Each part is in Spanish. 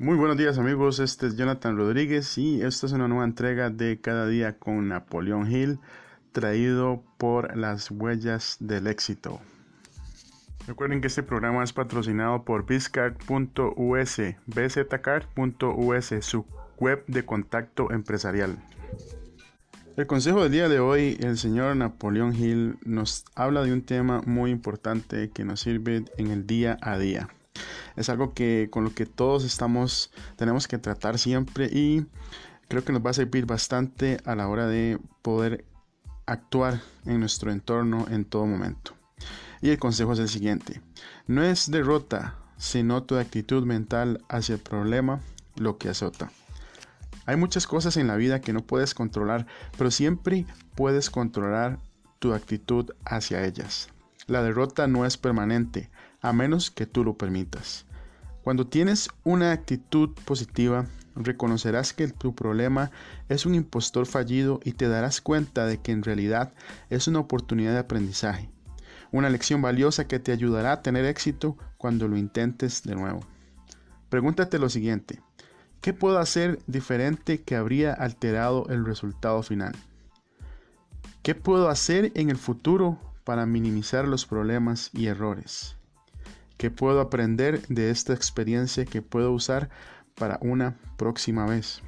Muy buenos días amigos, este es Jonathan Rodríguez y esta es una nueva entrega de Cada día con Napoleón Hill traído por las huellas del éxito. Recuerden que este programa es patrocinado por bizcard.us, bzcard.us, su web de contacto empresarial. El consejo del día de hoy, el señor Napoleón Hill nos habla de un tema muy importante que nos sirve en el día a día es algo que con lo que todos estamos, tenemos que tratar siempre y creo que nos va a servir bastante a la hora de poder actuar en nuestro entorno en todo momento. Y el consejo es el siguiente, no es derrota, sino tu actitud mental hacia el problema lo que azota. Hay muchas cosas en la vida que no puedes controlar, pero siempre puedes controlar tu actitud hacia ellas. La derrota no es permanente, a menos que tú lo permitas. Cuando tienes una actitud positiva, reconocerás que tu problema es un impostor fallido y te darás cuenta de que en realidad es una oportunidad de aprendizaje, una lección valiosa que te ayudará a tener éxito cuando lo intentes de nuevo. Pregúntate lo siguiente, ¿qué puedo hacer diferente que habría alterado el resultado final? ¿Qué puedo hacer en el futuro para minimizar los problemas y errores? ¿Qué puedo aprender de esta experiencia que puedo usar para una próxima vez?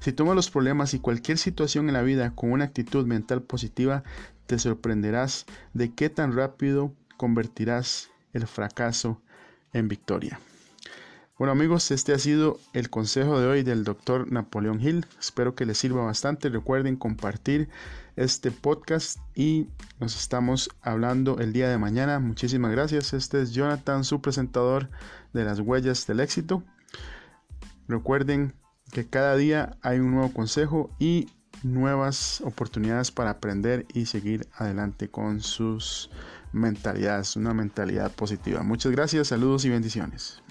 Si tomas los problemas y cualquier situación en la vida con una actitud mental positiva, te sorprenderás de qué tan rápido convertirás el fracaso en victoria. Bueno amigos, este ha sido el consejo de hoy del doctor Napoleón Hill. Espero que les sirva bastante. Recuerden compartir este podcast y nos estamos hablando el día de mañana. Muchísimas gracias. Este es Jonathan, su presentador de las huellas del éxito. Recuerden que cada día hay un nuevo consejo y nuevas oportunidades para aprender y seguir adelante con sus mentalidades, una mentalidad positiva. Muchas gracias, saludos y bendiciones.